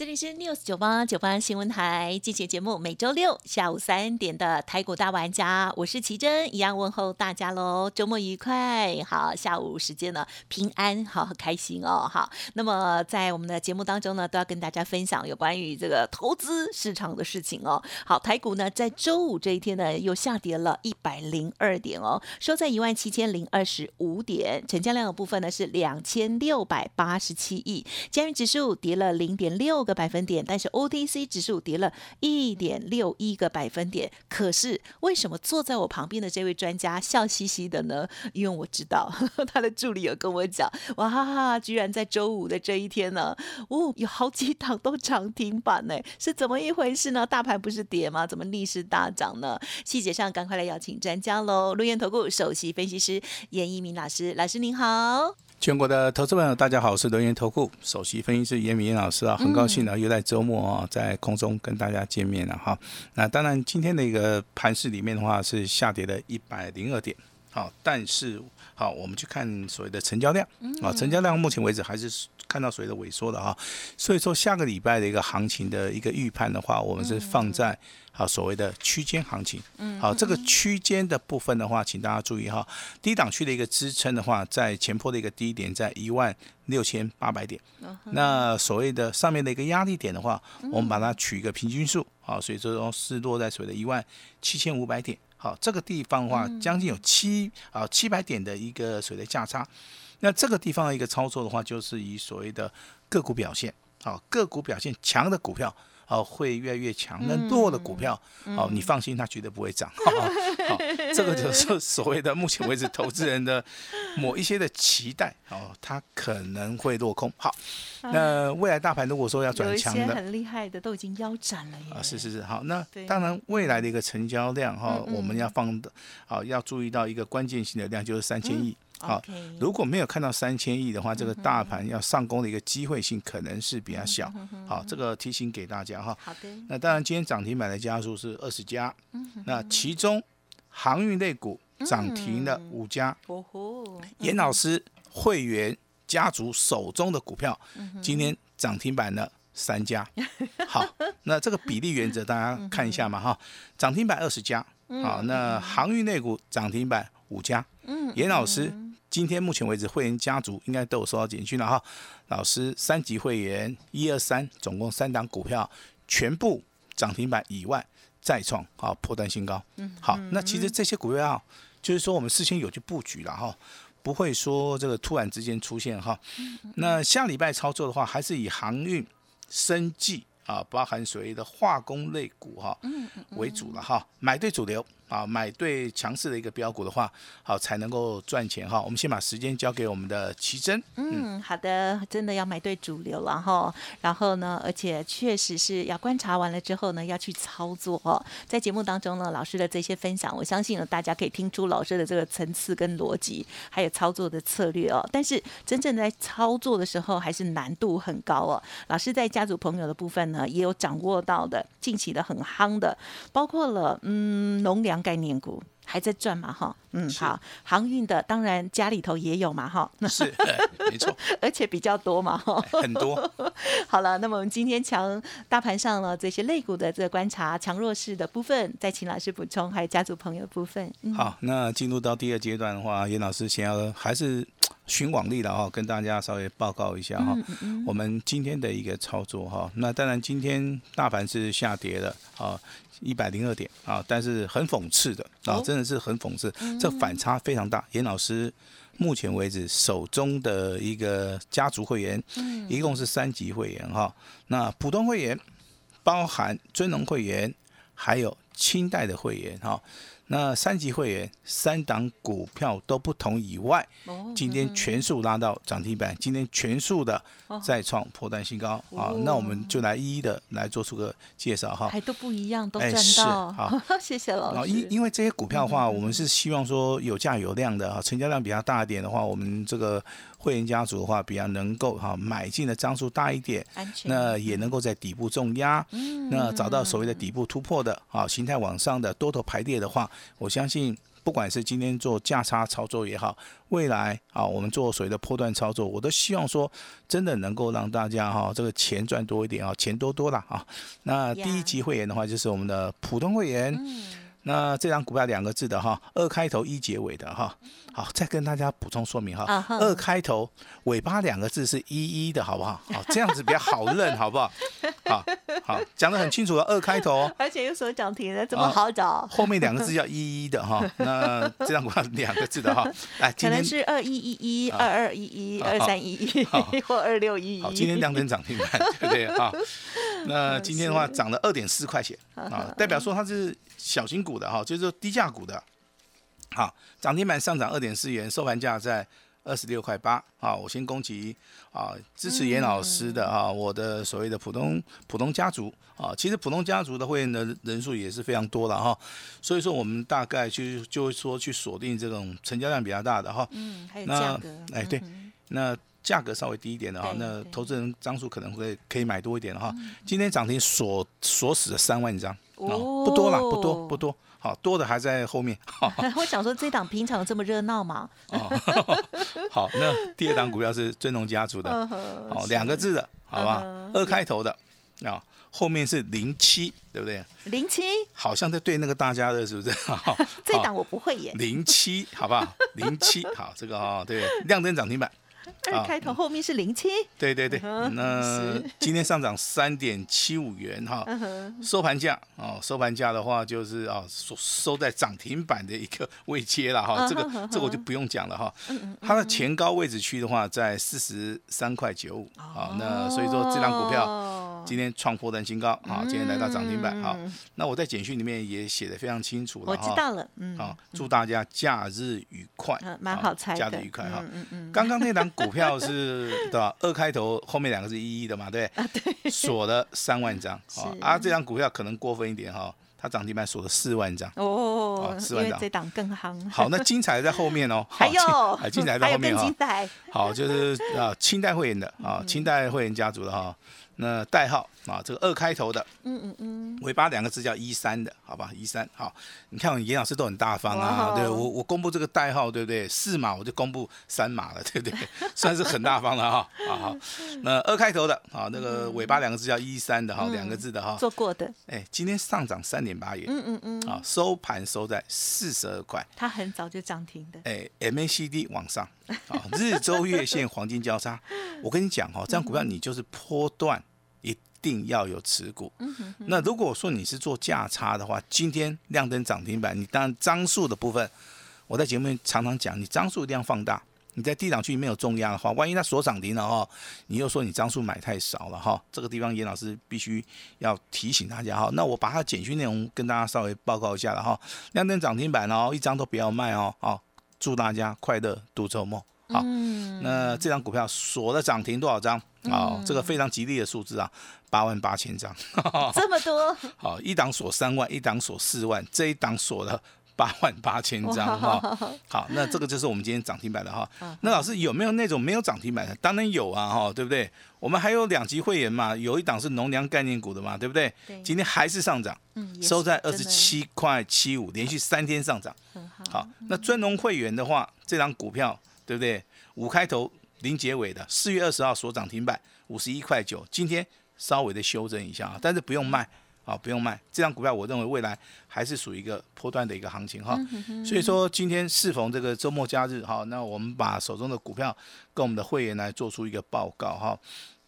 这里是 news 九八九八新闻台，进行节目每周六下午三点的台股大玩家，我是奇珍，一样问候大家喽，周末愉快，好，下午时间呢平安，好，很开心哦，好，那么在我们的节目当中呢，都要跟大家分享有关于这个投资市场的事情哦，好，台股呢在周五这一天呢又下跌了一百零二点哦，收在一万七千零二十五点，成交量的部分呢是两千六百八十七亿，加元指数跌了零点六个百分点，但是 OTC 指数跌了一点六一个百分点。可是为什么坐在我旁边的这位专家笑嘻嘻的呢？因为我知道 他的助理有跟我讲，哇哈哈，居然在周五的这一天呢，哦，有好几档都涨停板呢，是怎么一回事呢？大盘不是跌吗？怎么逆势大涨呢？细节上赶快来邀请专家喽！陆源投顾首席分析师严一鸣老师，老师您好。全国的投资朋友，大家好，我是德源投顾首席分析师严明严老师啊，很高兴呢，又在周末啊，在空中跟大家见面了哈。那当然，今天的一个盘市里面的话是下跌了一百零二点，好，但是好，我们去看所谓的成交量啊，成交量目前为止还是看到所谓的萎缩的哈，所以说下个礼拜的一个行情的一个预判的话，我们是放在。好，所谓的区间行情，好，这个区间的部分的话，请大家注意哈，低档区的一个支撑的话，在前坡的一个低点在一万六千八百点，那所谓的上面的一个压力点的话，我们把它取一个平均数，好，所以说是落在所谓的一万七千五百点，好，这个地方的话，将近有七啊七百点的一个所谓的价差，那这个地方的一个操作的话，就是以所谓的个股表现，好，个股表现强的股票。哦，会越来越强。那弱的股票，哦，你放心，它绝对不会涨。好，这个就是所谓的目前为止投资人的某一些的期待。哦，它可能会落空。好，那未来大盘如果说要转强的，很厉害的都已经腰斩了。啊，是是是。好，那当然未来的一个成交量哈，我们要放的，好要注意到一个关键性的量就是三千亿。好，如果没有看到三千亿的话，这个大盘要上攻的一个机会性可能是比较小。好，这个提醒给大家哈。好的。那当然，今天涨停板的家数是二十家。那其中航运类股涨停的五家。严老师会员家族手中的股票，今天涨停板的三家。好，那这个比例原则大家看一下嘛哈。涨停板二十家。好，那航运类股涨停板五家。嗯。严老师。今天目前为止，会员家族应该都有收到简讯了哈。老师三级会员一二三，总共三档股票全部涨停板以外再创啊破断新高。嗯，好，那其实这些股票就是说我们事先有去布局了哈，不会说这个突然之间出现哈。那下礼拜操作的话，还是以航运、生技啊，包含所谓的化工类股哈为主了哈，买对主流。啊，买对强势的一个标股的话，好才能够赚钱哈。我们先把时间交给我们的奇珍。嗯，好的，真的要买对主流了哈。然后呢，而且确实是要观察完了之后呢，要去操作哦。在节目当中呢，老师的这些分享，我相信呢，大家可以听出老师的这个层次跟逻辑，还有操作的策略哦。但是真正在操作的时候，还是难度很高哦。老师在家族朋友的部分呢，也有掌握到的，近期的很夯的，包括了嗯农粮。概念股还在赚嘛？哈，嗯，好，航运的当然家里头也有嘛？哈，是，没错，而且比较多嘛？哈，很多。好了，那么我们今天强大盘上了这些类股的这个观察，强弱势的部分，再请老师补充，还有家族朋友部分。好，那进入到第二阶段的话，严老师先要还是循往例的哈，跟大家稍微报告一下哈，我们今天的一个操作哈。那当然，今天大盘是下跌的啊。一百零二点啊，但是很讽刺的啊，真的是很讽刺，这反差非常大。严老师目前为止手中的一个家族会员，一共是三级会员哈，那普通会员包含尊龙会员，还有清代的会员哈。那三级会员三档股票都不同以外，哦今天全数拉到涨停板，今天全数的再创破断新高啊！那我们就来一一的来做出个介绍哈。还都不一样，都哎赚到。谢谢老师。因因为这些股票的话，我们是希望说有价有量的哈，成交量比较大一点的话，我们这个会员家族的话，比较能够哈买进的张数大一点，那也能够在底部重压，那找到所谓的底部突破的啊，形态往上的多头排列的话，我相信。不管是今天做价差操作也好，未来啊，我们做所谓的波段操作，我都希望说，真的能够让大家哈、这个钱赚多一点啊，钱多多了啊。那第一级会员的话，就是我们的普通会员。那这张股票两个字的哈，二开头一结尾的哈，好，再跟大家补充说明哈二开头尾巴两个字是一一的，好不好？好，这样子比较好认，好不好？好，好，讲得很清楚了，二开头哦，而且有所涨停的，怎么好找？后面两个字叫一一的哈，那这张股票两个字的哈，来，可今天能是二一一一、二二一一、二三一一好。或二六一一。好，今天亮灯涨停板，对不对？啊？那今天的话涨了二点四块钱啊，代表说它是小型股的哈，就是说低价股的。好，涨停板上涨二点四元，收盘价在二十六块八。啊，我先恭喜啊支持严老师的啊，我的所谓的普通普通家族啊，其实普通家族的会员的人数也是非常多了哈，所以说我们大概就就会说去锁定这种成交量比较大的哈。嗯，还有那价格。哎对嗯那价格稍微低一点的哈那投资人张数可能会可以买多一点的哈。今天涨停锁锁死了三万张哦，不多了，不多不多，好多的还在后面。好，我想说，这档平常有这么热闹吗？好，那第二档股票是尊龙家族的，嗯哦，两个字的，好吧嗯，二开头的啊，后面是零七，对不对？零七好像在对那个大家的，是不是？好这档我不会耶，零七，好不好？零七，好，这个啊，对，亮灯涨停板。二开头后面是零七。对对对，嗯那 今天上涨三点七五元哈，收盘价哦，收盘价的话就是啊收收在涨停板的一个位阶了哈，这个这个我就不用讲了哈，它的前高位置区的话在四十三块九五，好，那所以说这张股票哦今天创破单新高啊，今天来到涨停板好。嗯，那我在简讯里面也写的非常清楚了哈，知道了，嗯，好，祝大家假日愉快嗯，蛮啊好猜的，假日愉快哈。嗯嗯嗯，刚刚那档股票是对吧？二开头后面两个是一一的嘛，对不对？锁了三万张，啊啊，这张股票可能过分一点哈，它涨停板锁了四万张。哦，四万档因为这档更夯。好，那精彩的在后面哦，还有好精彩在后面哈精。彩，好，就是啊，清代会员的啊，清代会员家族的哈，那代号啊，这个二开头的，嗯嗯嗯，尾巴两个字叫一三的，好吧？一三好，你看我们严老师都很大方啊，对我我公布这个代号，对不对？四码我就公布三码了，对不对？算是很大方了哈。好好，那二开头的啊，那个尾巴两个字叫一三的哈，两个字的哈。做过的，哎，今天上涨三点八元，嗯嗯嗯，啊，收盘收在四十二块。它很早就涨停的，哎，MACD 往上，啊，日周月线黄金交叉。我跟你讲哈，这样股票你就是波段一定要有持股。那如果说你是做价差的话，今天亮灯涨停板，你当然张数的部分，我在节目里常常讲，你张数一定要放大。你在低档区没有重压的话，万一它锁涨停了哈，你又说你张数买太少了哈，这个地方严老师必须要提醒大家哈。那我把它简讯内容跟大家稍微报告一下了哈。亮灯涨停板哦，一张都不要卖哦，好，祝大家快乐度周末。好，嗯，那这张股票锁的涨停多少张？哦，这个非常吉利的数字啊，八万八千张。这么多，好，一档锁三万，一档锁四万，这一档锁了八万八千张哈。好，那这个就是我们今天涨停板的哈。那老师有没有那种没有涨停板的？当然有啊哈，对不对？我们还有两级会员嘛，有一档是农粮概念股的嘛，对不对？对今天还是上涨，嗯，收在二十七块七五，连续三天上涨。很好，好，那尊龙会员的话，这张股票对不对？五开头零结尾的，四月二十号所涨停板五十一块九，今天稍微的修正一下啊，但是不用卖啊，不用卖。这张股票我认为未来还是属于一个波段的一个行情哈。所以说今天适逢这个周末假日哈，那我们把手中的股票跟我们的会员来做出一个报告哈。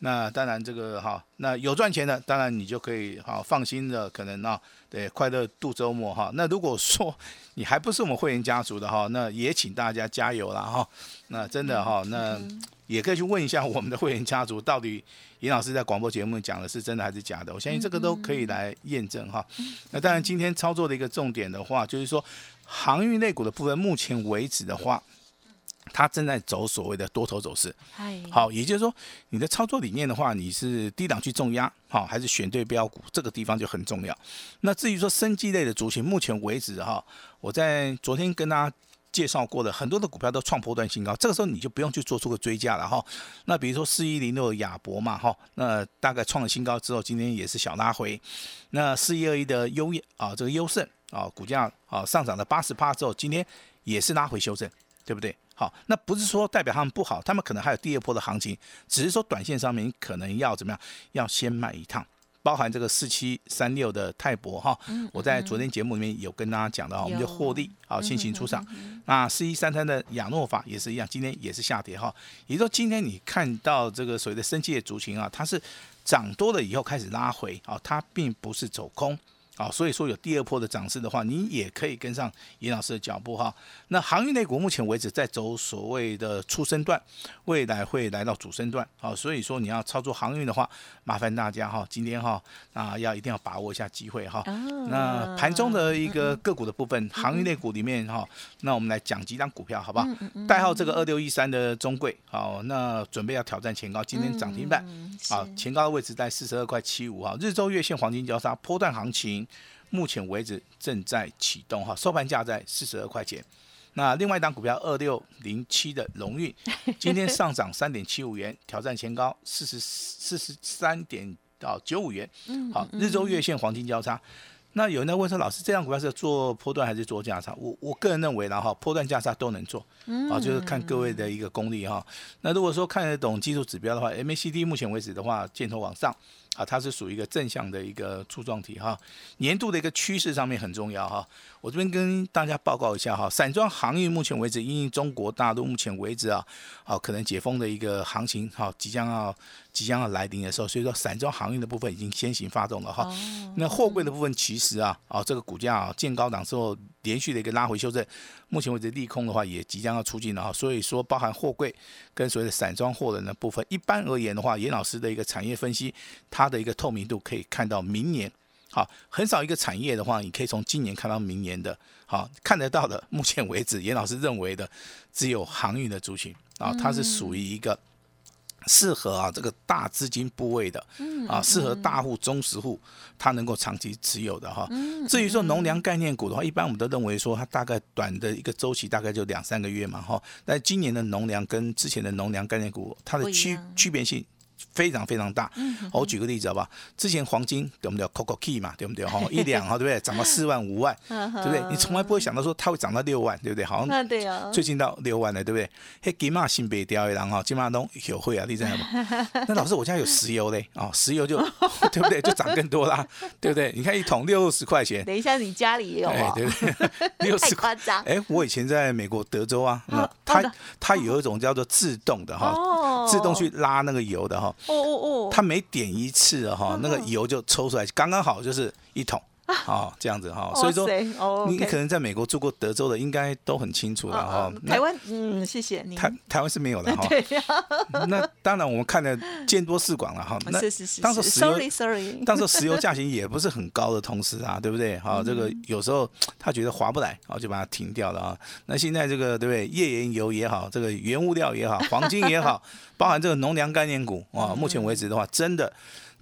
那当然这个哈，那有赚钱的，当然你就可以好放心的，可能啊，对，快乐度周末哈。那如果说你还不是我们会员家族的哈，那也请大家加油了哈。那真的哈，那也可以去问一下我们的会员家族，到底严老师在广播节目讲的是真的还是假的？我相信这个都可以来验证哈。那当然，今天操作的一个重点的话，就是说航运类股的部分，目前为止的话。它正在走所谓的多头走势，好，也就是说，你的操作理念的话，你是低档去重压，好，还是选对标股，这个地方就很重要。那至于说生机类的族群，目前为止哈，我在昨天跟大家介绍过的很多的股票都创波段新高，这个时候你就不用去做出个追加了哈。那比如说四一零六亚博嘛哈，那大概创了新高之后，今天也是小拉回。那四一二一的优啊，这个优胜啊，股价啊上涨了八十八之后，今天也是拉回修正，对不对？好，那不是说代表他们不好，他们可能还有第二波的行情，只是说短线上面可能要怎么样，要先卖一趟，包含这个四七三六的泰博哈，我在昨天节目里面有跟大家讲的哈，我们就获利好先行出场。那四一三三的亚诺法也是一样，今天也是下跌哈，也就是说今天你看到这个所谓的升级的族群啊，它是涨多了以后开始拉回啊，它并不是走空。啊，所以说有第二波的涨势的话，你也可以跟上严老师的脚步哈。那航运类股目前为止在走所谓的初升段，未来会来到主升段。好，所以说你要操作航运的话，麻烦大家哈，今天哈啊要一定要把握一下机会哈。那盘中的一个个股的部分，航运类股里面哈，那我们来讲几张股票好不好？代号这个二六一三的中贵，好，那准备要挑战前高，今天涨停板，好，前高的位置在四十二块七五哈，日周月线黄金交叉，波段行情。目前为止正在启动哈，收盘价在四十二块钱。那另外一档股票二六零七的荣运，今天上涨三点七五元，挑战前高四十四十三点到九五元。好，日周月线黄金交叉。那有人在问说，老师，这样股票是做波段还是做价差？我我个人认为，然后波段价差都能做，啊，就是看各位的一个功力哈。那如果说看得懂技术指标的话，MACD 目前为止的话，箭头往上。啊，它是属于一个正向的一个柱状体哈，年度的一个趋势上面很重要哈。我这边跟大家报告一下哈，散装航运目前为止，因为中国大陆目前为止啊，好可能解封的一个行情好即将要即将要来临的时候，所以说散装航运的部分已经先行发动了哈。那货柜的部分其实啊，啊这个股价啊见高档之后连续的一个拉回修正，目前为止利空的话也即将要出尽了哈。所以说包含货柜跟所谓的散装货的那部分，一般而言的话，严老师的一个产业分析，它的一个透明度可以看到明年。好，很少一个产业的话，你可以从今年看到明年的，好看得到的。目前为止，严老师认为的只有航运的族群啊，它是属于一个适合啊这个大资金部位的，啊适合大户、中实户，它能够长期持有的哈。至于说农粮概念股的话，一般我们都认为说它大概短的一个周期大概就两三个月嘛哈。但今年的农粮跟之前的农粮概念股，它的区区别性。非常非常大，我举个例子好不好？之前黄金对不对？Coco Key 嘛，对不对？哈，一两哈，对不对？涨到四万五万，对不对？你从来不会想到说它会涨到六万，对不对？好像最近到六万了，对不对？嘿，金马新北调的人哈，金马都有会啊，你知道吗？那老师，我家有石油嘞，哦，石油就对不对？就涨更多啦，对不对？你看一桶六十块钱，等一下你家里也有啊？对不对？六十夸张。哎，我以前在美国德州啊，它它有一种叫做自动的哈，自动去拉那个油的哈。哦哦哦，他每点一次哈，那个油就抽出来，刚刚好就是一桶。哦，这样子哈，所以说你可能在美国住过德州的，应该都很清楚了哈。台湾，嗯，谢谢你。台台湾是没有的哈。那当然，我们看的见多识广了哈。那。当时石油。当时石油价钱也不是很高的同时啊，对不对？好，这个有时候他觉得划不来，然后就把它停掉了啊。那现在这个对不对？页岩油也好，这个原物料也好，黄金也好，包含这个农粮概念股啊，目前为止的话，真的。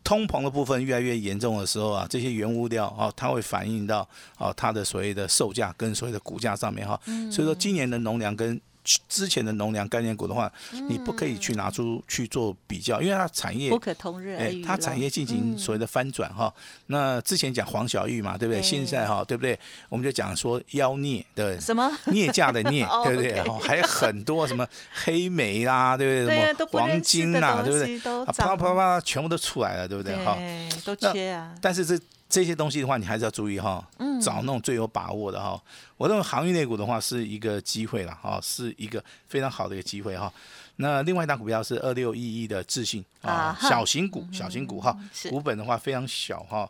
通膨的部分越来越严重的时候啊，这些原物料啊，它会反映到啊它的所谓的售价跟所谓的股价上面哈。所以说今年的农粮跟之前的农粮概念股的话，你不可以去拿出去做比较，因为它产业不可同日而语。它产业进行所谓的翻转哈。那之前讲黄小玉嘛，对不对？现在哈，对不对？我们就讲说妖孽的什么 孽价的孽，对不对？还有很多什么黑煤啦，对不对？什么黄金呐，对不对？啪啪啪，全部都出来了，对不对？哈，都缺啊。但是这这些东西的话，你还是要注意哈，找那种最有把握的哈。我认为航运类股的话是一个机会了哈，是一个非常好的一个机会哈。那另外一档股票是二六一一的智信啊小型股，小型股哈，股本的话非常小哈。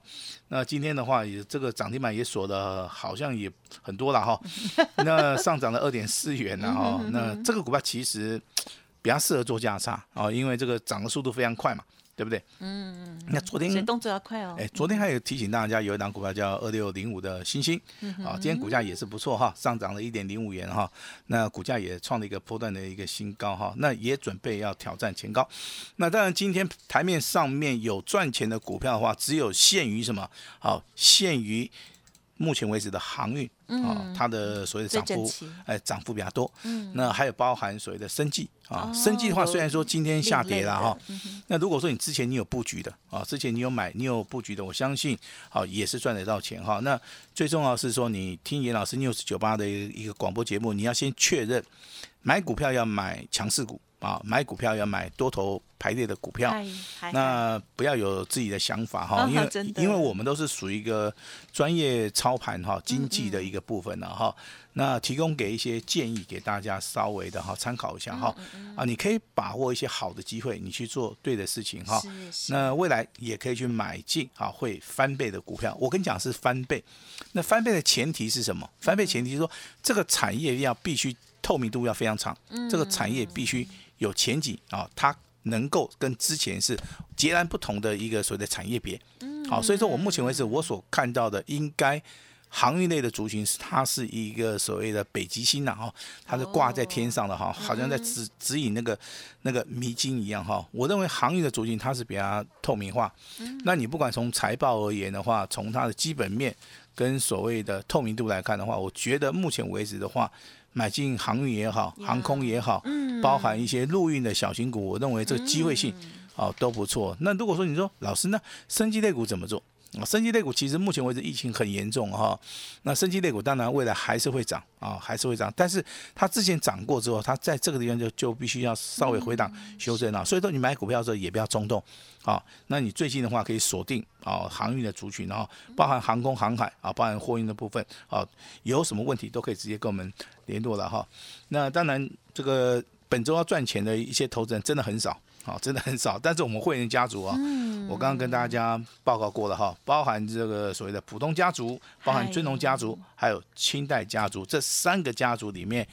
那今天的话也这个涨停板也锁的好像也很多了哈，那上涨了二点四元了哈。那这个股票其实比较适合做价差啊，因为这个涨的速度非常快嘛，对不对？嗯嗯。那昨天动作要快哦。哎，昨天还有提醒大家，有一档股票叫二六零五的星星，啊，今天股价也是不错哈，上涨了一点零五元哈，那股价也创了一个波段的一个新高哈，那也准备要挑战前高。那当然，今天台面上面有赚钱的股票的话，只有限于什么？好，限于目前为止的航运啊，它的所谓的涨幅哎，涨幅比较多。嗯，那还有包含所谓的生计啊，生计的话，虽然说今天下跌了哈，那如果说你之前你有布局的啊，之前你有买你有布局的，我相信好也是赚得到钱哈。那最重要是说，你听严老师 news 九八的一个广播节目，你要先确认买股票要买强势股啊，买股票要买多头排列的股票。那不要有自己的想法哈，因为 因为我们都是属于一个专业操盘哈经济的一个部分了哈。那提供给一些建议给大家稍微的哈参考一下哈啊，你可以把握一些好的机会，你去做对的事情哈。那未来也可以去买进啊会翻倍的股票。我跟你讲是翻倍，那翻倍的前提是什么？翻倍前提是说这个产业要必须透明度要非常长，这个产业必须有前景啊，它能够跟之前是截然不同的一个所谓的产业别。好，所以说我目前为止我所看到的应该。航运类的族群，它是一个所谓的北极星呐，哈，它是挂在天上的哈，好像在指指引那个那个迷津一样哈。我认为航运的族群它是比较透明化，那你不管从财报而言的话，从它的基本面跟所谓的透明度来看的话，我觉得目前为止的话，买进航运也好，航空也好，包含一些陆运的小型股，我认为这个机会性哦都不错。那如果说你说老师那生机类股怎么做？啊，生技类股其实目前为止疫情很严重哈，那生技类股当然未来还是会涨啊，还是会涨，但是它之前涨过之后，它在这个地方就就必须要稍微回档修正了，所以说你买股票的时候也不要冲动啊。那你最近的话可以锁定啊航运的族群，然后包含航空航海啊，包含货运的部分啊，有什么问题都可以直接跟我们联络了哈。那当然这个本周要赚钱的一些投资人真的很少。好，真的很少，但是我们会员家族啊，我刚刚跟大家报告过了哈，包含这个所谓的普通家族，包含尊龙家族，还有清代家族这三个家族里面，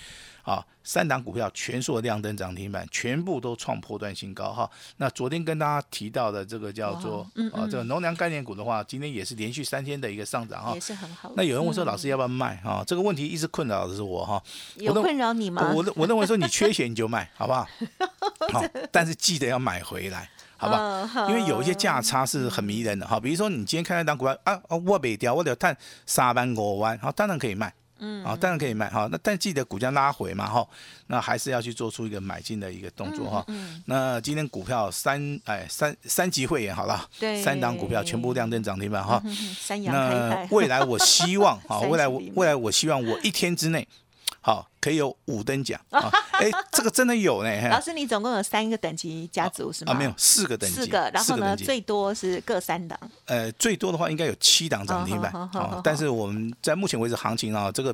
啊，三档股票全数亮灯涨停板，全部都创破断新高哈。那昨天跟大家提到的这个叫做啊，这个农粮概念股的话，今天也是连续三天的一个上涨哈也。是很好。那有人问说，老师要不要卖啊？这个问题一直困扰的是我哈。有困扰你吗？我我认为说你缺 钱你就卖，好不好？好，但是记得要买回来，好不好？因为有一些价差是很迷人的哈，比如说你今天看那档股票啊啊，我没掉，我得探三万五万，好，当然可以卖。嗯，啊，当然可以卖哈，那但记得股价拉回嘛哈，那还是要去做出一个买进的一个动作哈。嗯，那今天股票三哎三三级会员好了，对，三档股票全部亮灯涨停板哈。三阳那 未来我希望哈，未来我未来我希望我一天之内，好可以有五等奖 啊！哎，这个真的有呢。老师，你总共有三个等级家族是吗？啊，没有四个等级，四个，然后呢，最多是各三档。呃，最多的话应该有七档涨停板哦好但是我们在目前为止行情啊，这个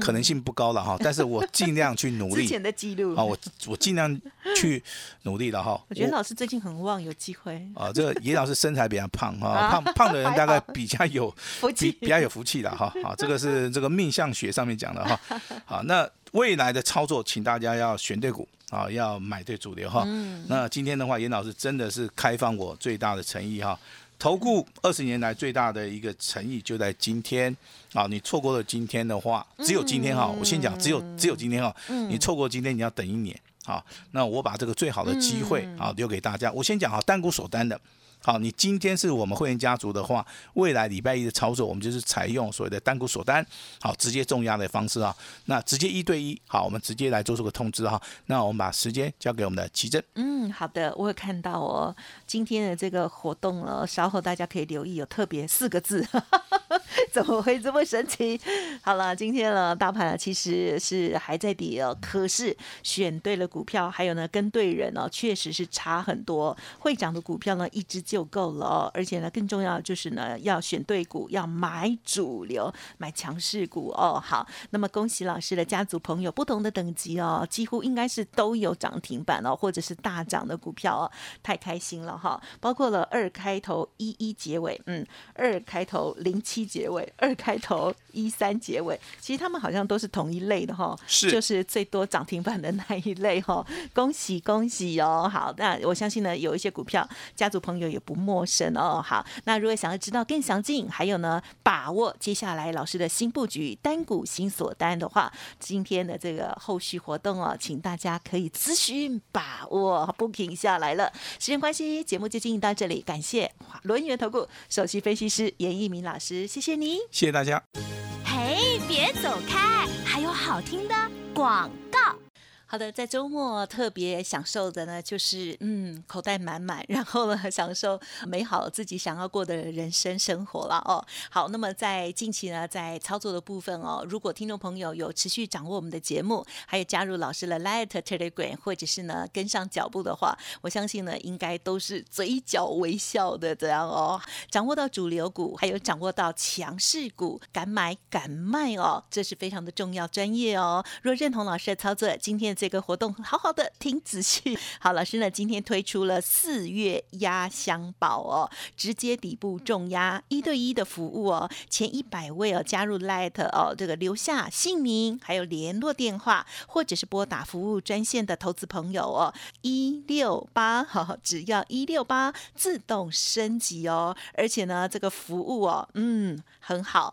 可能性不高了哈，但是我尽量去努力 之前的记录啊，我我尽量去努力了哈。我觉得老师最近很旺，有机会。啊，这个严老师身材比较胖哈，啊胖胖的人大概比较有福气比比较有福气的哈。好，这个是这个命相学上面讲的哈。好，那未来的操作，请大家要选对股啊，要买对主流哈。那今天的话，严老师真的是开放我最大的诚意哈。投顾二十年来最大的一个诚意就在今天啊！你错过了今天的话，只有今天哈。我先讲，只有只有今天哈。你错过今天，你要等一年。好，那我把这个最好的机会啊留给大家。我先讲啊，单股锁单的。好，你今天是我们会员家族的话，未来礼拜一的操作，我们就是采用所谓的单股锁单，好，直接重压的方式啊。那直接一对一，好，我们直接来做这个通知哈。那我们把时间交给我们的奇珍。嗯，好的，我有看到哦，今天的这个活动了，稍后大家可以留意，有特别四个字，怎么会这么神奇？好了，今天呢，大盘呢其实是还在跌哦，可是选对了股票，还有呢跟对人哦，确实是差很多。会涨的股票呢，一直就够了哦。而且呢，更重要就是呢，要选对股，要买主流，买强势股哦。好，那么恭喜老师的家族朋友，不同的等级哦，几乎应该是都有涨停板哦，或者是大涨的股票哦，太开心了哈！包括了二开头一一结尾，嗯，二开头零七结尾，二开头一三结尾，其实他们好像都是同一类的哈，是就是最多涨停板的那一类哈。恭喜恭喜哦！好，那我相信呢，有一些股票家族朋友也不陌生哦。好，那如果想要知道更详尽，还有呢，把握接下来老师的新布局单股新锁单的话，今天的这个后续活动哦，请大家可以咨询把握 booking 下来了。时间关系，节目就进行到这里，感谢轮源投顾首席分析师严一鸣老师，谢谢你。谢谢大家。别走开，还有好听的广告。好的，在周末特别享受的呢，就是嗯，口袋满满，然后呢，享受美好自己想要过的人生生活了哦。好，那么在近期呢，在操作的部分哦，如果听众朋友有持续掌握我们的节目，还有加入老师的 Light Telegram，或者是呢跟上脚步的话，我相信呢，应该都是嘴角微笑的这样哦。掌握到主流股，还有掌握到强势股，敢买敢卖哦，这是非常的重要专业哦。若认同老师的操作，今天这个活动好好的听仔细。好，老师呢今天推出了四月压箱宝哦，直接底部重压一对一的服务哦，前一百位哦加入 Light 哦，这个留下姓名还有联络电话，或者是拨打服务专线的投资朋友哦，一六八哈，只 要一六八自动升级哦，而且呢这个服务哦，嗯很好，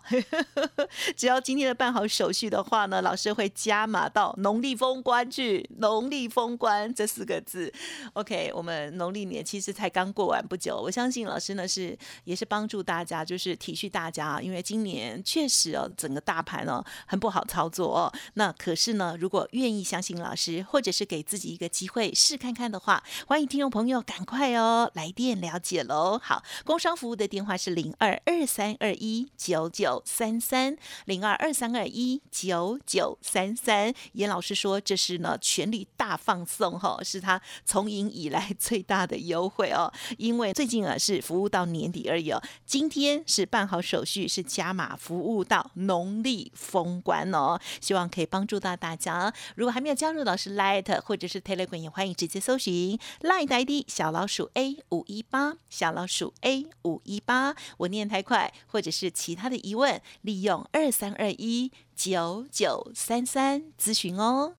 只要今天的办好手续的话呢，老师会加码到农历封关去，农历封关这四个字，OK，我们农历年其实才刚过完不久，我相信老师呢是也是帮助大家，就是体恤大家，因为今年确实哦整个大盘哦很不好操作哦，那可是呢如果愿意相信老师，或者是给自己一个机会试看看的话，欢迎听众朋友赶快哦来电了解喽。好，工商服务的电话是零二二三二一九九三三零二二三二一九九三三，严老师说这是呢全力大放送哈，是他从营以来最大的优惠哦，因为最近啊是服务到年底而已哦，今天是办好手续是加码服务到农历封关哦，希望可以帮助到大家。如果还没有加入老师 Light 或者是 Telegram，也欢迎直接搜寻 Light ID 小老鼠 A 五一八小老鼠 A 五一八，我念太快或者是其他的疑问，利用二三二一九九三三咨询哦。